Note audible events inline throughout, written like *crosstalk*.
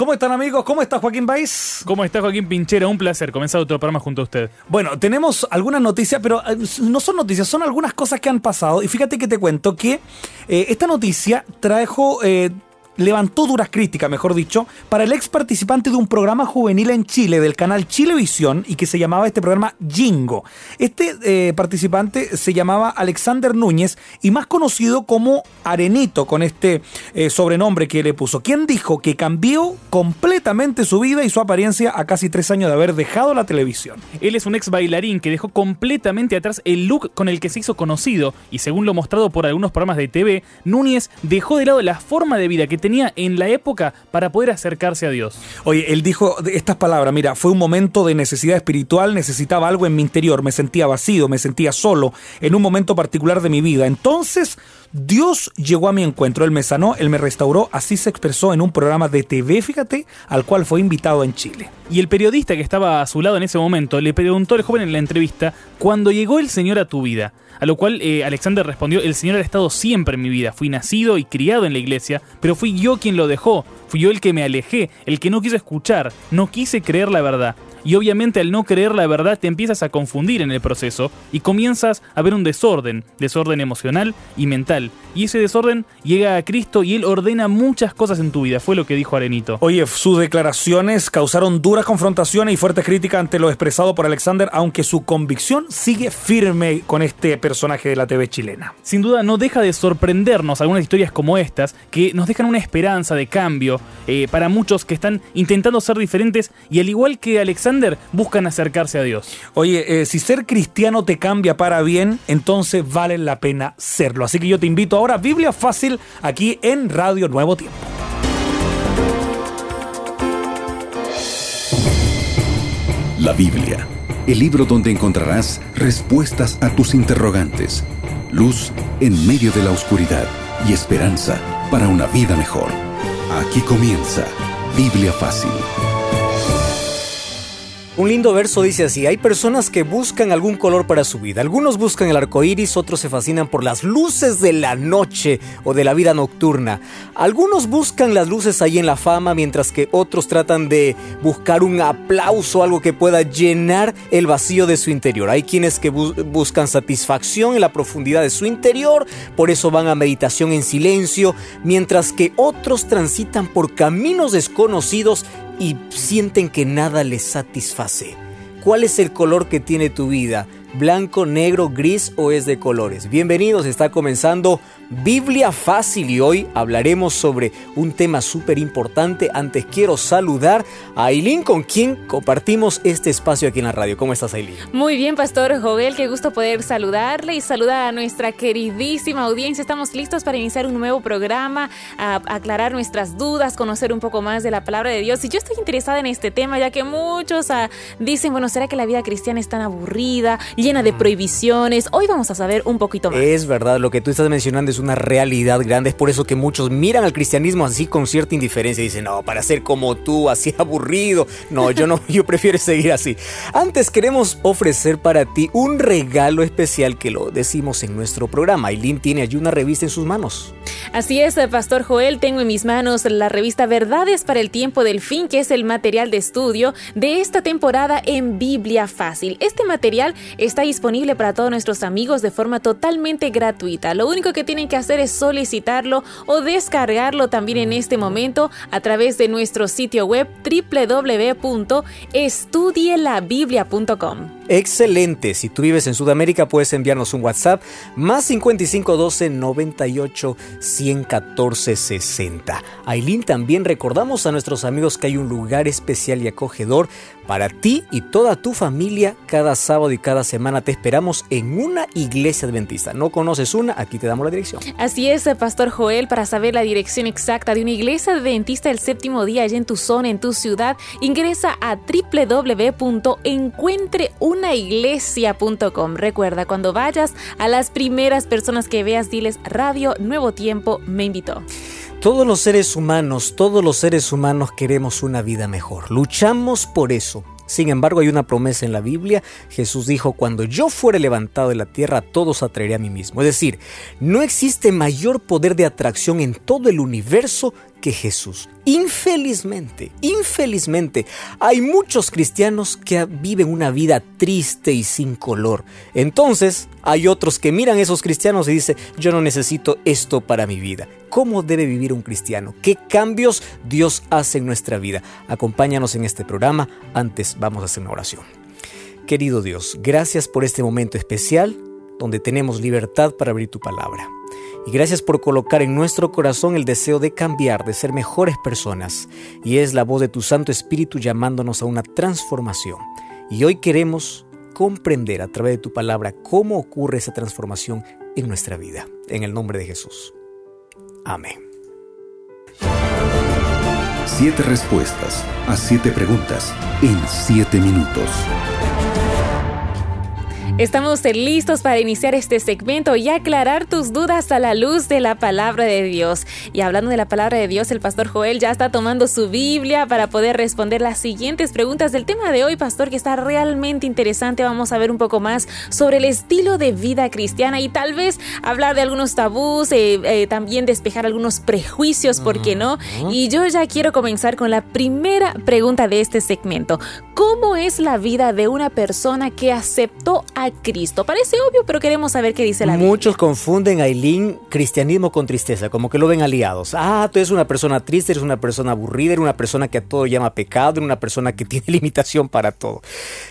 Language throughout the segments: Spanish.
¿Cómo están amigos? ¿Cómo está Joaquín Baez? ¿Cómo está Joaquín Pinchera? Un placer comenzar otro programa junto a usted. Bueno, tenemos algunas noticias, pero eh, no son noticias, son algunas cosas que han pasado. Y fíjate que te cuento que eh, esta noticia trajo... Eh, levantó duras críticas, mejor dicho, para el ex participante de un programa juvenil en Chile del canal Chilevisión y que se llamaba este programa Jingo. Este eh, participante se llamaba Alexander Núñez y más conocido como Arenito con este eh, sobrenombre que le puso, quien dijo que cambió completamente su vida y su apariencia a casi tres años de haber dejado la televisión. Él es un ex bailarín que dejó completamente atrás el look con el que se hizo conocido y según lo mostrado por algunos programas de TV, Núñez dejó de lado la forma de vida que tenía tenía en la época para poder acercarse a Dios. Oye, él dijo estas palabras, mira, fue un momento de necesidad espiritual, necesitaba algo en mi interior, me sentía vacío, me sentía solo, en un momento particular de mi vida. Entonces, Dios llegó a mi encuentro, Él me sanó, Él me restauró, así se expresó en un programa de TV, fíjate, al cual fue invitado en Chile. Y el periodista que estaba a su lado en ese momento le preguntó al joven en la entrevista, ¿cuándo llegó el Señor a tu vida? A lo cual eh, Alexander respondió, el Señor ha estado siempre en mi vida, fui nacido y criado en la iglesia, pero fui yo quien lo dejó, fui yo el que me alejé, el que no quiso escuchar, no quise creer la verdad. Y obviamente al no creer la verdad te empiezas a confundir en el proceso y comienzas a ver un desorden, desorden emocional y mental. Y ese desorden llega a Cristo y Él ordena muchas cosas en tu vida, fue lo que dijo Arenito. Oye, sus declaraciones causaron duras confrontaciones y fuertes críticas ante lo expresado por Alexander, aunque su convicción sigue firme con este personaje de la TV chilena. Sin duda no deja de sorprendernos algunas historias como estas, que nos dejan una esperanza de cambio eh, para muchos que están intentando ser diferentes y al igual que Alexander, buscan acercarse a Dios. Oye, eh, si ser cristiano te cambia para bien, entonces vale la pena serlo. Así que yo te invito ahora a Biblia Fácil aquí en Radio Nuevo Tiempo. La Biblia, el libro donde encontrarás respuestas a tus interrogantes, luz en medio de la oscuridad y esperanza para una vida mejor. Aquí comienza Biblia Fácil. Un lindo verso dice así: hay personas que buscan algún color para su vida. Algunos buscan el arco iris, otros se fascinan por las luces de la noche o de la vida nocturna. Algunos buscan las luces ahí en la fama, mientras que otros tratan de buscar un aplauso, algo que pueda llenar el vacío de su interior. Hay quienes que buscan satisfacción en la profundidad de su interior, por eso van a meditación en silencio, mientras que otros transitan por caminos desconocidos y sienten que nada les satisface. ¿Cuál es el color que tiene tu vida? blanco, negro, gris o es de colores. Bienvenidos, está comenzando Biblia Fácil y hoy hablaremos sobre un tema súper importante. Antes quiero saludar a Aileen con quien compartimos este espacio aquí en la radio. ¿Cómo estás Aileen? Muy bien, Pastor Joel, qué gusto poder saludarle y saludar a nuestra queridísima audiencia. Estamos listos para iniciar un nuevo programa, a aclarar nuestras dudas, conocer un poco más de la palabra de Dios. Y yo estoy interesada en este tema ya que muchos ah, dicen, bueno, ¿será que la vida cristiana es tan aburrida? llena de prohibiciones. Hoy vamos a saber un poquito más. Es verdad, lo que tú estás mencionando es una realidad grande. Es por eso que muchos miran al cristianismo así con cierta indiferencia y dicen, no, para ser como tú, así *laughs* aburrido. No, yo no, yo prefiero *laughs* seguir así. Antes queremos ofrecer para ti un regalo especial que lo decimos en nuestro programa. Aileen tiene allí una revista en sus manos. Así es, Pastor Joel, tengo en mis manos la revista Verdades para el Tiempo del Fin, que es el material de estudio de esta temporada en Biblia Fácil. Este material es está disponible para todos nuestros amigos de forma totalmente gratuita. Lo único que tienen que hacer es solicitarlo o descargarlo también en este momento a través de nuestro sitio web www.estudielabiblia.com. Excelente. Si tú vives en Sudamérica, puedes enviarnos un WhatsApp más 5512 98 114 60. Aileen, también recordamos a nuestros amigos que hay un lugar especial y acogedor para ti y toda tu familia cada sábado y cada semana. Te esperamos en una iglesia adventista. ¿No conoces una? Aquí te damos la dirección. Así es, Pastor Joel, para saber la dirección exacta de una iglesia adventista el séptimo día allá en tu zona, en tu ciudad, ingresa a www.encuentreuna iglesia.com Recuerda, cuando vayas a las primeras personas que veas, diles Radio Nuevo Tiempo me invitó. Todos los seres humanos, todos los seres humanos queremos una vida mejor. Luchamos por eso. Sin embargo, hay una promesa en la Biblia. Jesús dijo, cuando yo fuere levantado de la tierra, todos atraeré a mí mismo. Es decir, no existe mayor poder de atracción en todo el universo que Jesús. Infelizmente, infelizmente, hay muchos cristianos que viven una vida triste y sin color. Entonces, hay otros que miran a esos cristianos y dicen, yo no necesito esto para mi vida. ¿Cómo debe vivir un cristiano? ¿Qué cambios Dios hace en nuestra vida? Acompáñanos en este programa. Antes vamos a hacer una oración. Querido Dios, gracias por este momento especial donde tenemos libertad para abrir tu palabra. Y gracias por colocar en nuestro corazón el deseo de cambiar, de ser mejores personas. Y es la voz de tu Santo Espíritu llamándonos a una transformación. Y hoy queremos comprender a través de tu palabra cómo ocurre esa transformación en nuestra vida. En el nombre de Jesús. Amén. Siete respuestas a siete preguntas en siete minutos. Estamos listos para iniciar este segmento y aclarar tus dudas a la luz de la palabra de Dios. Y hablando de la palabra de Dios, el pastor Joel ya está tomando su Biblia para poder responder las siguientes preguntas del tema de hoy, pastor, que está realmente interesante. Vamos a ver un poco más sobre el estilo de vida cristiana y tal vez hablar de algunos tabús, eh, eh, también despejar algunos prejuicios, ¿por qué no? Y yo ya quiero comenzar con la primera pregunta de este segmento. ¿Cómo es la vida de una persona que aceptó a Cristo. Parece obvio, pero queremos saber qué dice la Biblia. Muchos confunden Aileen cristianismo con tristeza, como que lo ven aliados. Ah, tú eres una persona triste, eres una persona aburrida, eres una persona que a todo llama pecado, eres una persona que *laughs* tiene limitación para todo.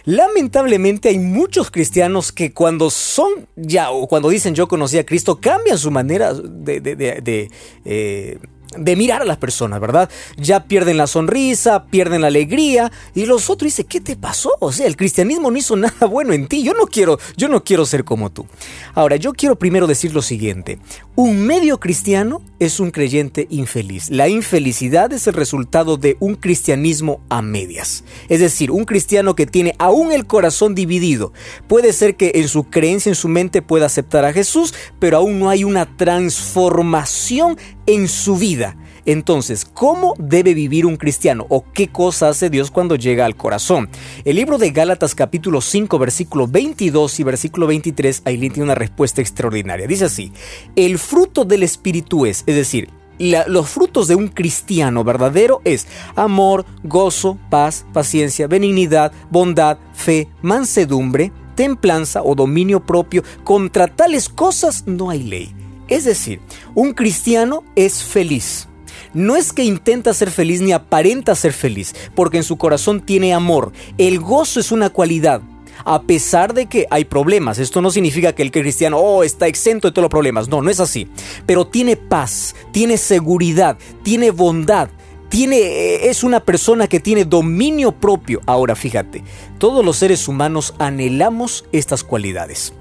Lamentablemente hay muchos cristianos que cuando son ya o cuando dicen yo conocí a Cristo cambian su manera de, eh, de mirar a las personas, ¿verdad? Ya pierden la sonrisa, pierden la alegría y los otros dicen, ¿qué te pasó? O sea, el cristianismo no hizo *laughs* nada bueno en ti. Yo no quiero, yo no quiero ser como tú. Ahora, yo quiero primero decir lo siguiente. Un medio cristiano es un creyente infeliz. La infelicidad es el resultado de un cristianismo a medias. Es decir, un cristiano que tiene aún el corazón dividido. Puede ser que en su creencia, en su mente pueda aceptar a Jesús, pero aún no hay una transformación en su vida. Entonces, ¿cómo debe vivir un cristiano o qué cosa hace Dios cuando llega al corazón? El libro de Gálatas capítulo 5 versículo 22 y versículo 23, Aileen tiene una respuesta extraordinaria. Dice así, el fruto del Espíritu es, es decir, los frutos de un cristiano verdadero es amor, gozo, paz, paciencia, benignidad, bondad, fe, mansedumbre, templanza o dominio propio. Contra tales cosas no hay ley. Es decir, un cristiano es feliz. No es que intenta ser feliz ni aparenta ser feliz, porque en su corazón tiene amor. El gozo es una cualidad. A pesar de que hay problemas, esto no significa que el cristiano oh, está exento de todos los problemas. No, no es así. Pero tiene paz, tiene seguridad, tiene bondad, tiene, eh, es una persona que tiene dominio propio. Ahora fíjate, todos los seres humanos anhelamos estas cualidades.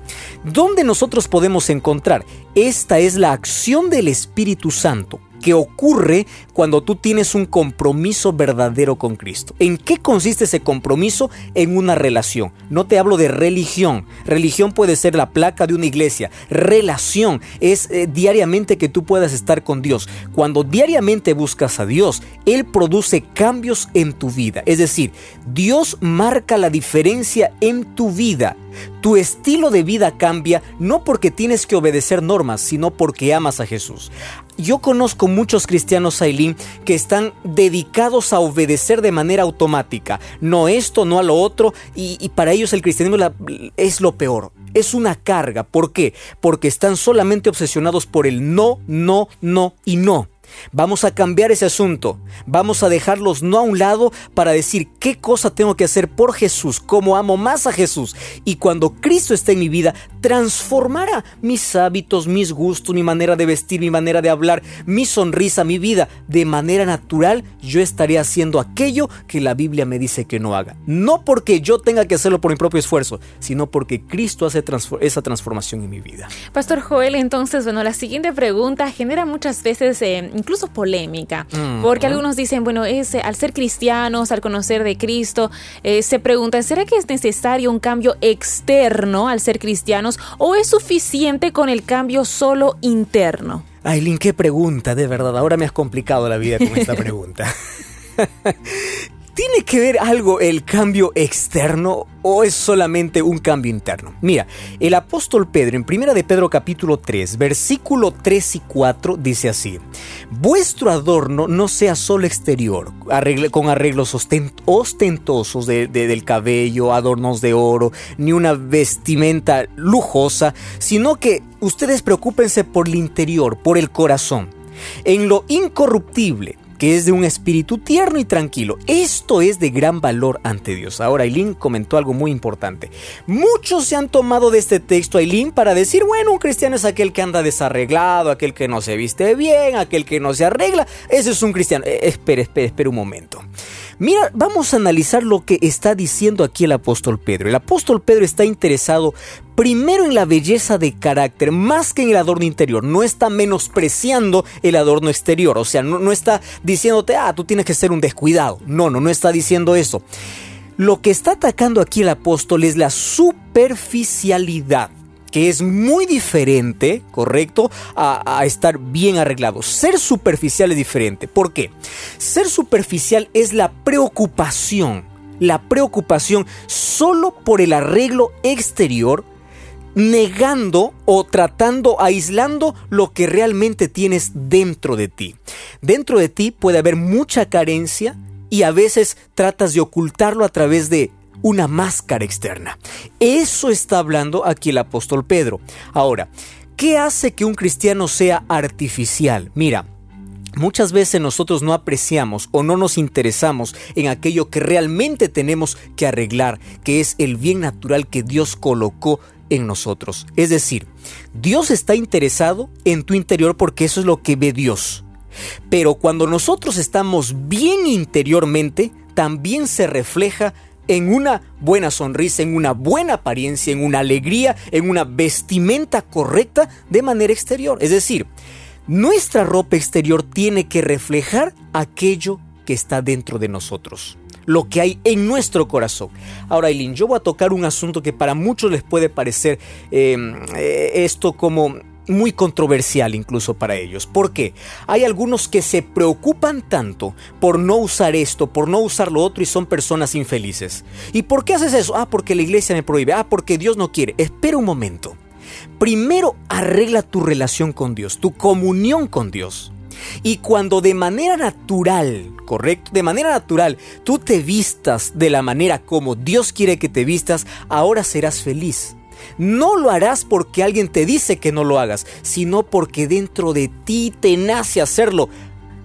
¿Dónde nosotros podemos encontrar? Esta es la acción del Espíritu Santo que ocurre cuando tú tienes un compromiso verdadero con Cristo. ¿En qué consiste ese compromiso? En una relación. No te hablo de religión. Religión puede ser la placa de una iglesia. Relación es eh, diariamente que tú puedas estar con Dios. Cuando diariamente buscas a Dios, Él produce cambios en tu vida. Es decir, Dios marca la diferencia en tu vida. Tu estilo de vida cambia no porque tienes que obedecer normas, sino porque amas a Jesús. Yo conozco muchos cristianos, Aileen, que están dedicados a obedecer de manera automática. No esto, no a lo otro. Y, para ellos el cristianismo es lo peor. Es una carga. ¿Por qué? Porque están solamente obsesionados por el no, no, no y no. Vamos a cambiar ese asunto. Vamos a dejarlos no a un lado para decir qué cosa tengo que hacer por Jesús, cómo amo más a Jesús. Y cuando Cristo esté en mi vida, transformará mis hábitos, mis gustos, mi manera de vestir, mi manera de hablar, mi sonrisa, mi vida. De manera natural, yo estaré haciendo aquello que la Biblia me dice que no haga. No porque yo tenga que hacerlo por mi propio esfuerzo, sino porque Cristo hace esa transformación en mi vida. Pastor Joel, entonces, bueno, la siguiente pregunta genera muchas veces... Eh, incluso polémica, mm, porque algunos dicen, bueno, es, al ser cristianos, al conocer de Cristo, eh, se preguntan, ¿será que es necesario un cambio externo al ser cristianos o es suficiente con el cambio solo interno? Aileen, qué pregunta, de verdad. Ahora me has complicado la vida con esta pregunta. *laughs* ¿Tiene que ver algo el cambio externo o es solamente un cambio interno? Mira, el apóstol Pedro en 1 de Pedro capítulo 3, versículo 3 y 4 dice así: Vuestro adorno no sea solo exterior, con arreglos ostentosos del cabello, adornos de oro, ni una vestimenta lujosa, sino que ustedes preocúpense por el interior, por el corazón, en lo incorruptible que es de un espíritu tierno y tranquilo. Esto es de gran valor ante Dios. Ahora, Aileen comentó algo muy importante. Muchos se han tomado de este texto, Aileen, para decir, bueno, un cristiano es aquel que anda desarreglado, aquel que no se viste bien, aquel que no se arregla. Ese es un cristiano. Eh, espera, espera, espera un momento. Mira, vamos a analizar lo que está diciendo aquí el apóstol Pedro. El apóstol Pedro está interesado primero en la belleza de carácter, más que en el adorno interior. No está menospreciando el adorno exterior. O sea, no, no está diciéndote, ah, tú tienes que ser un descuidado. No, no, no está diciendo eso. Lo que está atacando aquí el apóstol es la superficialidad que es muy diferente, ¿correcto? A, estar bien arreglado. Ser superficial es diferente. ¿Por qué? Ser superficial es la preocupación, la preocupación solo por el arreglo exterior, negando o tratando, aislando lo que realmente tienes dentro de ti. Dentro de ti puede haber mucha carencia y a veces tratas de ocultarlo a través de una máscara externa. Eso está hablando aquí el apóstol Pedro. Ahora, ¿qué hace que un cristiano sea artificial? Mira, Muchas veces nosotros no apreciamos o no nos interesamos en aquello que realmente tenemos que arreglar, que es el bien natural que Dios colocó en nosotros. Es decir, Dios está interesado en tu interior porque eso es lo que ve Dios. Pero cuando nosotros estamos bien interiormente, también se refleja en una buena sonrisa, en una buena apariencia, en una alegría, en una vestimenta correcta de manera exterior. Es decir, nuestra ropa exterior tiene que reflejar aquello que está dentro de nosotros, lo que hay en nuestro corazón. Ahora, Eileen, yo voy a tocar un asunto que para muchos les puede parecer em, eh, esto como muy controversial incluso para ellos. ¿Por qué? Hay algunos que se preocupan tanto por no usar esto, por no usar lo otro y son personas infelices. ¿Y por qué haces eso? Ah, porque la iglesia me prohíbe. Ah, porque Dios no quiere. Espera un momento. Primero arregla tu relación con Dios, tu comunión con Dios. Y cuando de manera natural, correcto, de manera natural, tú te vistas de la manera como Dios quiere que te vistas, ahora serás feliz. No lo harás porque alguien te dice que no lo hagas, sino porque dentro de ti te nace hacerlo.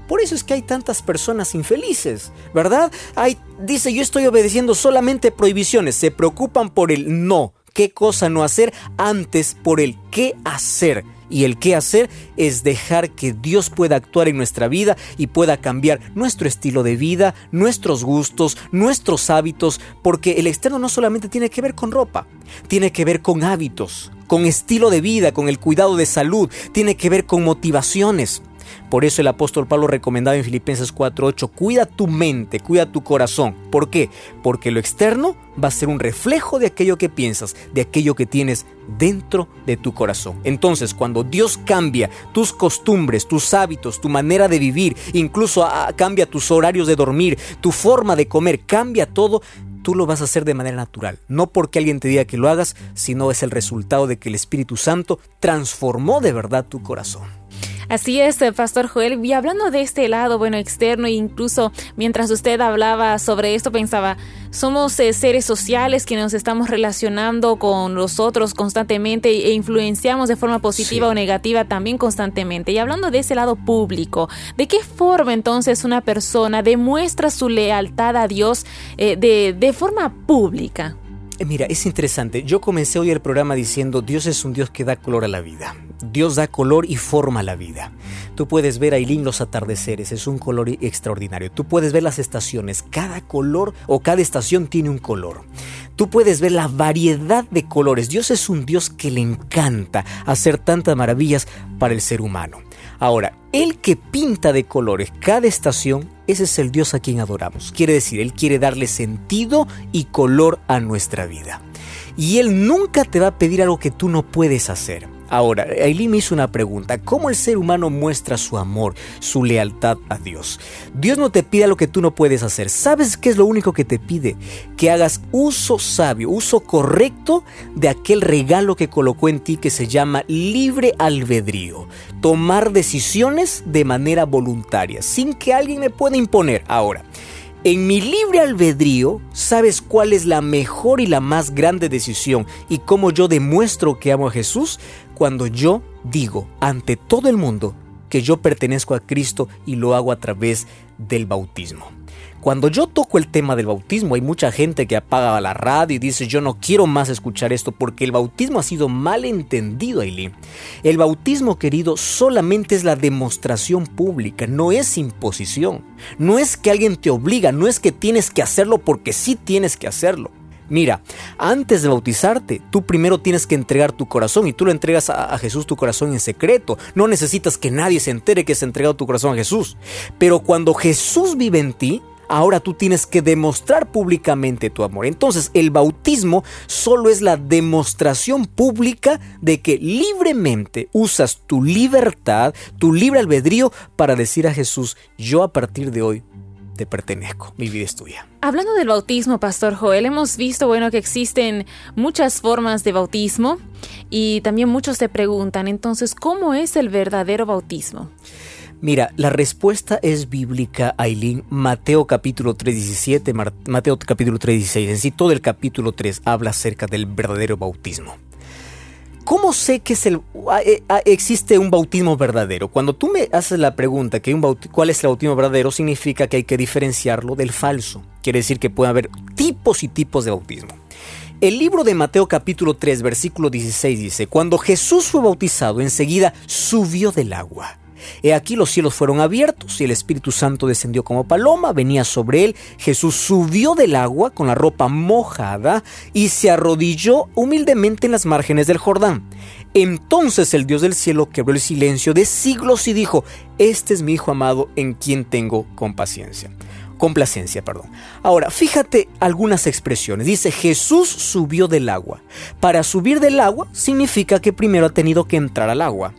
Por eso es que hay tantas personas infelices, ¿verdad? Hay, dice, yo estoy obedeciendo solamente prohibiciones, se preocupan por el no, qué cosa no hacer, antes por el qué hacer. Y el qué hacer es dejar que Dios pueda actuar en nuestra vida y pueda cambiar nuestro estilo de vida, nuestros gustos, nuestros hábitos, porque el externo no solamente tiene que ver con ropa, tiene que ver con hábitos, con estilo de vida, con el cuidado de salud, tiene que ver con motivaciones. Por eso el apóstol Pablo recomendaba en Filipenses 4:8, cuida tu mente, cuida tu corazón. ¿Por qué? Porque lo externo va a ser un reflejo de aquello que piensas, de aquello que tienes dentro de tu corazón. Entonces, cuando Dios cambia tus costumbres, tus hábitos, tu manera de vivir, incluso ah, cambia tus horarios de dormir, tu forma de comer, cambia todo, tú lo vas a hacer de manera natural. No porque alguien te diga que lo hagas, sino es el resultado de que el Espíritu Santo transformó de verdad tu corazón. Así es, eh, Pastor Joel. Y hablando de este lado, bueno, externo, e incluso mientras usted hablaba sobre esto, pensaba, somos eh, seres sociales que nos estamos relacionando con los otros constantemente e influenciamos de forma positiva o negativa también constantemente. Y hablando de ese lado público, ¿de qué forma entonces una persona demuestra su lealtad a Dios eh, de, de forma pública? Mira, es interesante. Yo comencé hoy el programa diciendo Dios es un Dios que da color a la vida. Dios da color y forma la vida. Tú puedes ver ahí los atardeceres, es un color extraordinario. Tú puedes ver las estaciones, cada color o cada estación tiene un color. Tú puedes ver la variedad de colores. Dios es un Dios que le encanta hacer tantas maravillas para el ser humano. Ahora, el que pinta de colores cada estación, ese es el Dios a quien adoramos. Quiere decir, Él quiere darle sentido y color a nuestra vida. Y Él nunca te va a pedir algo que tú no puedes hacer. Ahora, Aileen me hizo una pregunta. ¿Cómo el ser humano muestra su amor, su lealtad a Dios? Dios no te pide lo que tú no puedes hacer. ¿Sabes qué es lo único que te pide? Que hagas uso sabio, uso correcto de aquel regalo que colocó en ti que se llama libre albedrío. Tomar decisiones de manera voluntaria, sin que alguien me pueda imponer. Ahora, en mi libre albedrío, ¿sabes cuál es la mejor y la más grande decisión y cómo yo demuestro que amo a Jesús? Cuando yo digo ante todo el mundo que yo pertenezco a Cristo y lo hago a través del bautismo. Cuando yo toco el tema del bautismo, hay mucha gente que apaga la radio y dice yo no quiero más escuchar esto porque el bautismo ha sido mal entendido, Aileen. El bautismo, querido, solamente es la demostración pública, no es imposición. No es que alguien te obliga, no es que tienes que hacerlo porque sí tienes que hacerlo. Mira, antes de bautizarte, tú primero tienes que entregar tu corazón y tú lo entregas a, a, Jesús tu corazón en secreto. No necesitas que nadie se entere que has entregado tu corazón a Jesús. Pero cuando Jesús vive en ti, ahora tú tienes que demostrar públicamente tu amor. Entonces el bautismo solo es la demostración pública de que libremente usas tu libertad, tu libre albedrío para decir a Jesús, yo a partir de hoy te pertenezco, mi vida es tuya. Hablando del bautismo, Pastor Joel, hemos visto, bueno, que existen muchas formas de bautismo y también muchos se preguntan, entonces, ¿cómo es el verdadero bautismo? Mira, la respuesta es bíblica, Aileen. Mateo capítulo 3, 17, Mateo capítulo 3, 16. En sí, todo el capítulo 3 habla acerca del verdadero bautismo. ¿Cómo sé que es el, existe un bautismo verdadero? Cuando tú me haces la pregunta un cuál es el bautismo verdadero, significa que hay que diferenciarlo del falso. Quiere decir que puede haber tipos y tipos de bautismo. El libro de Mateo capítulo 3, versículo 16 dice, Cuando Jesús fue bautizado, enseguida subió del agua. He aquí los cielos fueron abiertos y el Espíritu Santo descendió como paloma, venía sobre él. Jesús subió del agua con la ropa mojada y se arrodilló humildemente en las márgenes del Jordán. Entonces el Dios del cielo quebró el silencio de siglos y dijo, Este es mi Hijo amado en quien tengo compaciencia. Complacencia, perdón. Ahora, fíjate algunas expresiones. Dice, Jesús subió del agua. Para subir del agua significa que primero ha tenido que entrar al agua.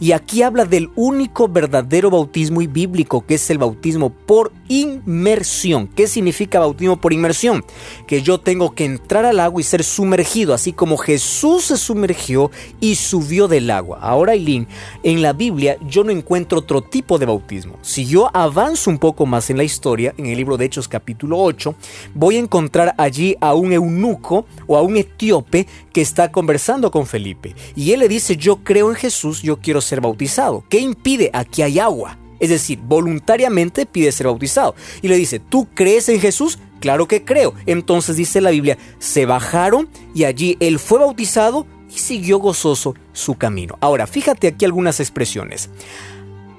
Y aquí habla del único verdadero bautismo y bíblico, que es el bautismo por inmersión. ¿Qué significa bautismo por inmersión? Que yo tengo que entrar al agua y ser sumergido, así como Jesús se sumergió y subió del agua. Ahora, Eileen, en la Biblia yo no encuentro otro tipo de bautismo. Si yo avanzo un poco más en la historia, en el libro de Hechos capítulo 8, voy a encontrar allí a un eunuco o a un etíope que está conversando con Felipe. Y él le dice, yo creo en Jesús, yo quiero ser bautizado. ¿Qué impide? Aquí hay agua. Es decir, voluntariamente pide ser bautizado. Y le dice, ¿tú crees en Jesús? Claro que creo. Entonces dice la Biblia, se bajaron y allí él fue bautizado y siguió gozoso su camino. Ahora, fíjate aquí algunas expresiones.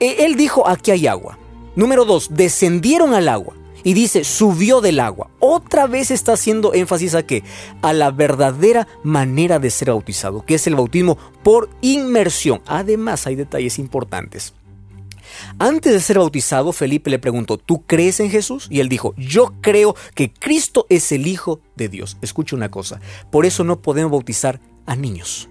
E, él dijo, aquí hay agua. Número dos, descendieron al agua. Y dice, subió del agua. Otra vez está haciendo énfasis a qué? A la verdadera manera de ser bautizado, que es el bautismo por inmersión. Además, hay detalles importantes. Antes de ser bautizado, Felipe le preguntó, ¿tú crees en Jesús? Y él dijo, yo creo que Cristo es el Hijo de Dios. Escucha una cosa, por eso no podemos bautizar a niños.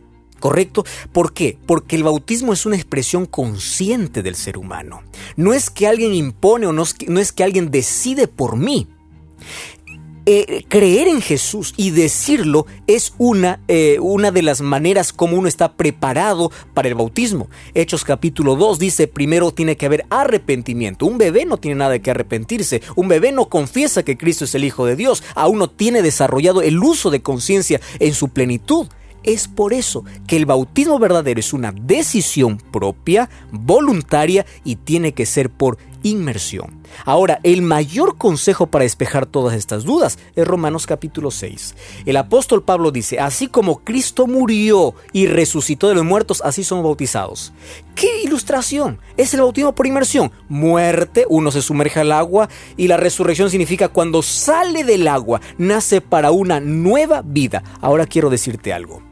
¿Correcto? ¿Por qué? Porque el bautismo es una expresión consciente del ser humano. No es que alguien impone o no es que, alguien decide por mí. Eh, creer en Jesús y decirlo es una, eh, una de las maneras como uno está preparado para el bautismo. Hechos capítulo 2 dice, primero tiene que haber arrepentimiento. Un bebé no tiene nada que arrepentirse. Un bebé no confiesa que Cristo es el Hijo de Dios. Aún no tiene desarrollado el uso de conciencia en su plenitud. Es por eso que el bautismo verdadero es una decisión propia, voluntaria y tiene que ser por inmersión. Ahora, el mayor consejo para despejar todas estas dudas es Romanos capítulo 6. El apóstol Pablo dice, así como Cristo murió y resucitó de los muertos, así somos bautizados. ¿Qué ilustración? Es el bautismo por inmersión. Muerte, uno se sumerge al agua y la resurrección significa cuando sale del agua, nace para una nueva vida. Ahora quiero decirte algo.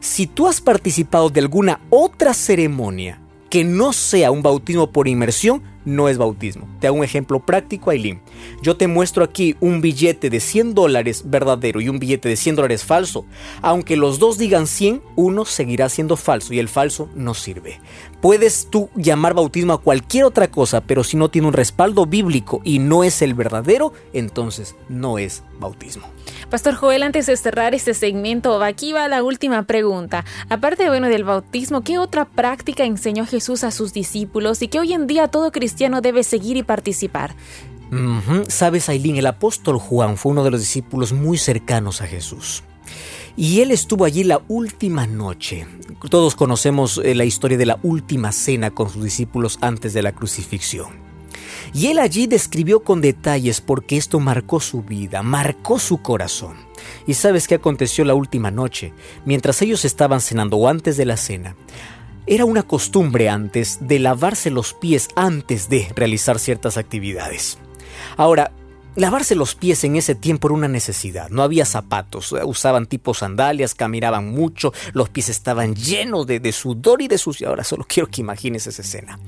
Si tú has participado de alguna otra ceremonia que no sea un bautismo por inmersión, no es bautismo. Te hago un ejemplo práctico, Aileen. Yo te muestro aquí un billete de 100 dólares verdadero y un billete de 100 dólares falso. Aunque los dos digan 100, uno seguirá siendo falso y el falso no sirve. Puedes tú llamar bautismo a cualquier otra cosa, pero si no tiene un respaldo bíblico y no es el verdadero, entonces no es bautismo. Pastor Joel, antes de cerrar este segmento, aquí va la última pregunta. Aparte bueno, del bautismo, ¿qué otra práctica enseñó Jesús a sus discípulos y que hoy en día todo cristiano debe seguir y participar? Sabes, Aileen, el apóstol Juan fue uno de los discípulos muy cercanos a Jesús. Y él estuvo allí la última noche. Todos conocemos eh, la historia de la última cena con sus discípulos antes de la crucifixión. Y él allí describió con detalles porque esto marcó su vida, marcó su corazón. ¿Y sabes qué aconteció la última noche? Mientras ellos estaban cenando o antes de la cena, era una costumbre antes de lavarse los pies antes de realizar ciertas actividades. Ahora, Lavarse los pies en ese tiempo era una necesidad. No había zapatos, usaban tipo sandalias, caminaban mucho, los pies estaban llenos de, sudor y de suciedad. Ahora solo quiero que imagines esa escena.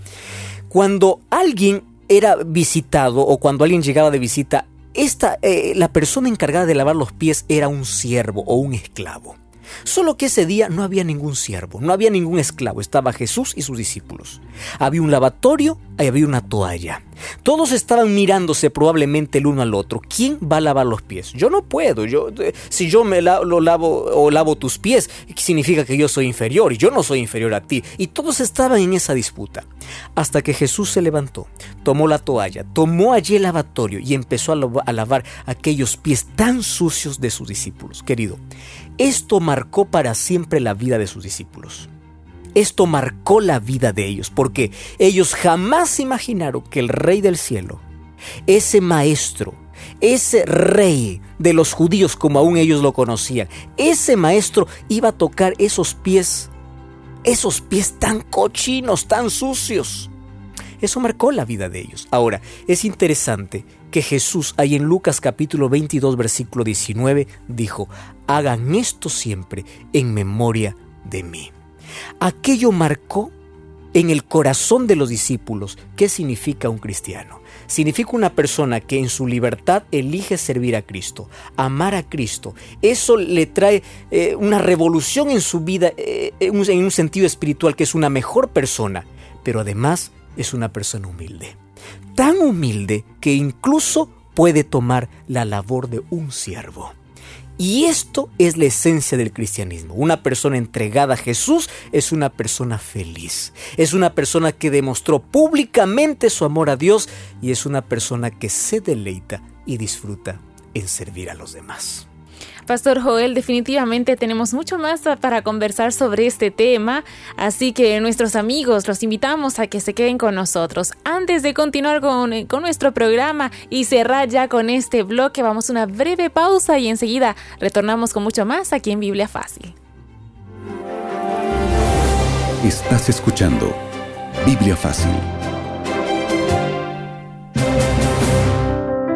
Cuando alguien era visitado o cuando alguien llegaba de visita, esta, eh, la persona encargada de lavar los pies era un siervo o un esclavo. Solo que ese día no había ningún siervo, no había ningún esclavo, estaba Jesús y sus discípulos. Había un lavatorio y había una toalla. Todos estaban mirándose probablemente el uno al otro. ¿Quién va a lavar los pies? Yo no puedo. Yo, eh, si yo me lo lavo o lavo tus pies, significa que yo soy inferior y yo no soy inferior a ti. Y todos estaban en esa disputa. Hasta que Jesús se levantó, tomó la toalla, tomó allí el lavatorio y empezó a lavar aquellos pies tan sucios de sus discípulos. Querido, esto marcó para siempre la vida de sus discípulos. Esto marcó la vida de ellos, porque ellos jamás imaginaron que el Rey del Cielo, ese maestro, ese rey de los judíos como aún ellos lo conocían, ese maestro iba a tocar esos pies, esos pies tan cochinos, tan sucios. Eso marcó la vida de ellos. Ahora, es interesante que Jesús, ahí en Lucas capítulo 22, versículo 19, dijo, hagan esto siempre en memoria de mí. Aquello marcó en el corazón de los discípulos qué significa un cristiano. Significa una persona que en su libertad elige servir a Cristo, amar a Cristo. Eso le trae eh, una revolución en su vida eh, en un sentido espiritual que es una mejor persona, pero además es una persona humilde. Tan humilde que incluso puede tomar la labor de un siervo. Y esto es la esencia del cristianismo. Una persona entregada a Jesús es una persona feliz. Es una persona que demostró públicamente su amor a Dios y es una persona que se deleita y disfruta en servir a los demás. Pastor Joel, definitivamente tenemos mucho más para conversar sobre este tema, así que nuestros amigos los invitamos a que se queden con nosotros. Antes de continuar con, con nuestro programa y cerrar ya con este bloque, vamos a una breve pausa y enseguida retornamos con mucho más aquí en Biblia Fácil. Estás escuchando Biblia Fácil.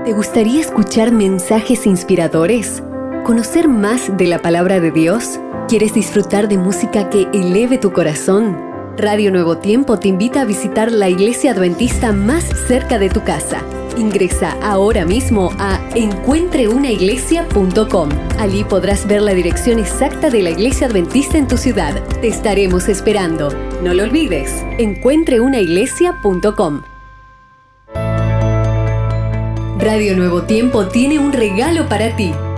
¿Te gustaría escuchar mensajes inspiradores? ¿Conocer más de la palabra de Dios? ¿Quieres disfrutar de música que eleve tu corazón? Radio Nuevo Tiempo te invita a visitar la iglesia adventista más cerca de tu casa. Ingresa ahora mismo a encuentreunaiglesia.com. Allí podrás ver la dirección exacta de la iglesia adventista en tu ciudad. Te estaremos esperando. No lo olvides, encuentreunaiglesia.com. Radio Nuevo Tiempo tiene un regalo para ti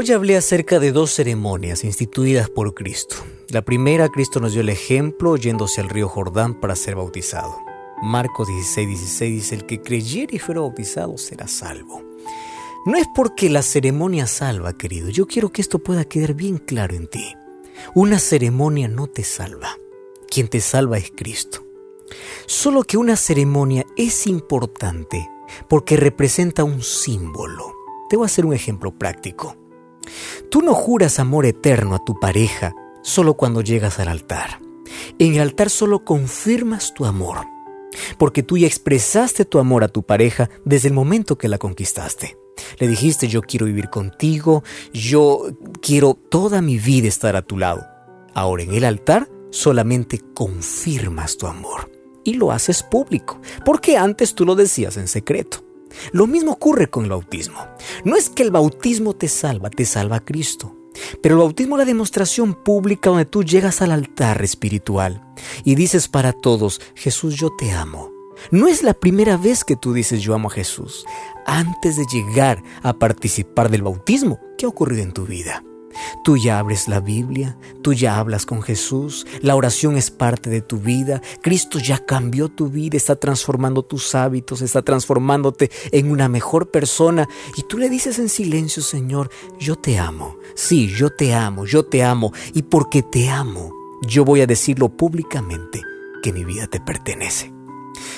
Hoy hablé acerca de dos ceremonias instituidas por Cristo. La primera, Cristo nos dio el ejemplo yéndose al río Jordán para ser bautizado. Marcos 16, 16 dice, el que creyere y fuera bautizado será salvo. No es porque la ceremonia salva, querido. Yo quiero que esto pueda quedar bien claro en ti. Una ceremonia no te salva. Quien te salva es Cristo. Solo que una ceremonia es importante porque representa un símbolo. Te voy a hacer un ejemplo práctico. Tú no juras amor eterno a tu pareja solo cuando llegas al altar. En el altar solo confirmas tu amor, porque tú ya expresaste tu amor a tu pareja desde el momento que la conquistaste. Le dijiste yo quiero vivir contigo, yo quiero toda mi vida estar a tu lado. Ahora en el altar solamente confirmas tu amor y lo haces público, porque antes tú lo decías en secreto. Lo mismo ocurre con el bautismo. No es que el bautismo te salva, te salva Cristo. Pero el bautismo es la demostración pública donde tú llegas al altar espiritual y dices para todos, Jesús, yo te amo. No es la primera vez que tú dices yo amo a Jesús. Antes de llegar a participar del bautismo, ¿qué ha ocurrido en tu vida? Tú ya abres la Biblia, tú ya hablas con Jesús, la oración es parte de tu vida, Cristo ya cambió tu vida, está transformando tus hábitos, está transformándote en una mejor persona y tú le dices en silencio, Señor, yo te amo, sí, yo te amo, yo te amo y porque te amo, yo voy a decirlo públicamente que mi vida te pertenece.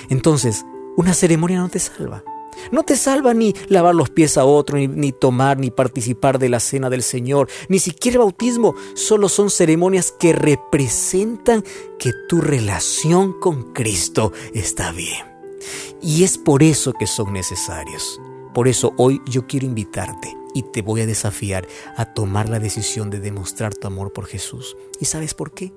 Entonces, una ceremonia no te salva. No te salva ni lavar los pies a otro, ni, tomar, ni participar de la cena del Señor, ni siquiera bautismo. Solo son ceremonias que representan que tu relación con Cristo está bien. Y es por eso que son necesarios. Por eso hoy yo quiero invitarte y te voy a desafiar a tomar la decisión de demostrar tu amor por Jesús. ¿Y sabes por qué?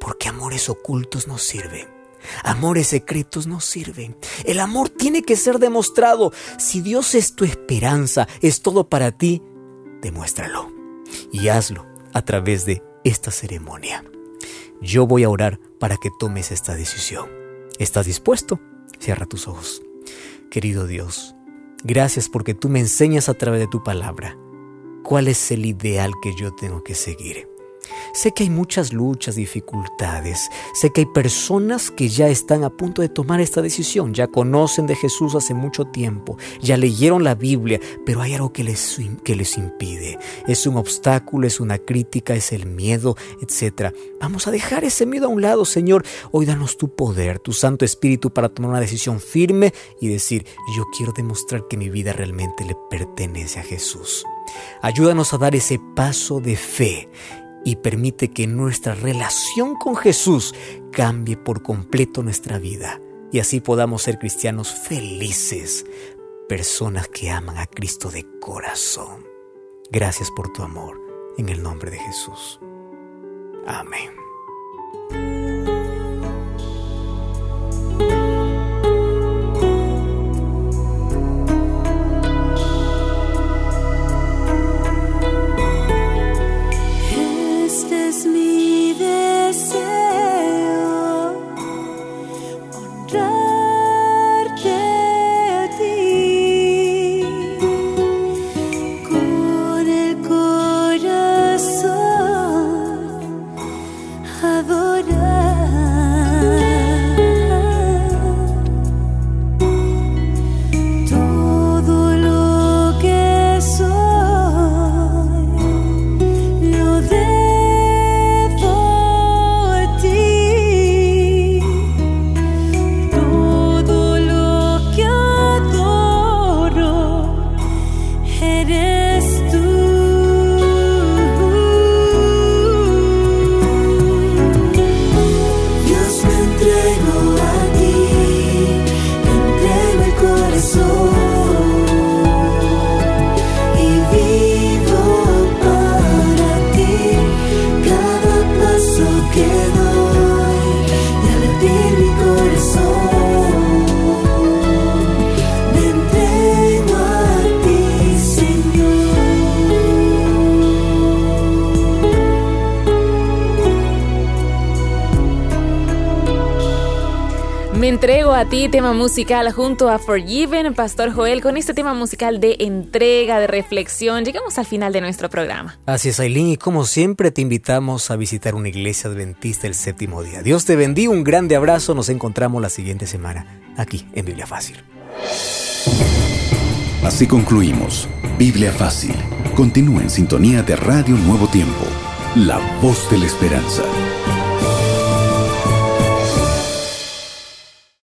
Porque amores ocultos no sirven Amores secretos no sirven. El amor tiene que ser demostrado. Si Dios es tu esperanza, es todo para ti, demuéstralo. Y hazlo a través de esta ceremonia. Yo voy a orar para que tomes esta decisión. ¿Estás dispuesto? Cierra tus ojos. Querido Dios, gracias porque tú me enseñas a través de tu palabra cuál es el ideal que yo tengo que seguir. Sé que hay muchas luchas, dificultades. Sé que hay personas que ya están a punto de tomar esta decisión, ya conocen de Jesús hace mucho tiempo, ya leyeron la Biblia, pero hay algo que les, que les impide. Es un obstáculo, es una crítica, es el miedo, etc. Vamos a dejar ese miedo a un lado, Señor. Hoy danos tu poder, tu Santo Espíritu para tomar una decisión firme y decir, yo quiero demostrar que mi vida realmente le pertenece a Jesús. Ayúdanos a dar ese paso de fe y permite que nuestra relación con Jesús cambie por completo nuestra vida y así podamos ser cristianos felices, personas que aman a Cristo de corazón. Gracias por tu amor, en el nombre de Jesús. Amén. A ti, tema musical junto a Forgiven, Pastor Joel, con este tema musical de entrega, de reflexión. Llegamos al final de nuestro programa. Así es, Aileen, y como siempre te invitamos a visitar una iglesia adventista el séptimo día. Dios te bendiga, un grande abrazo, nos encontramos la siguiente semana aquí en Biblia Fácil. Así concluimos. Biblia Fácil. Continúa en sintonía de Radio Nuevo Tiempo, la voz de la esperanza.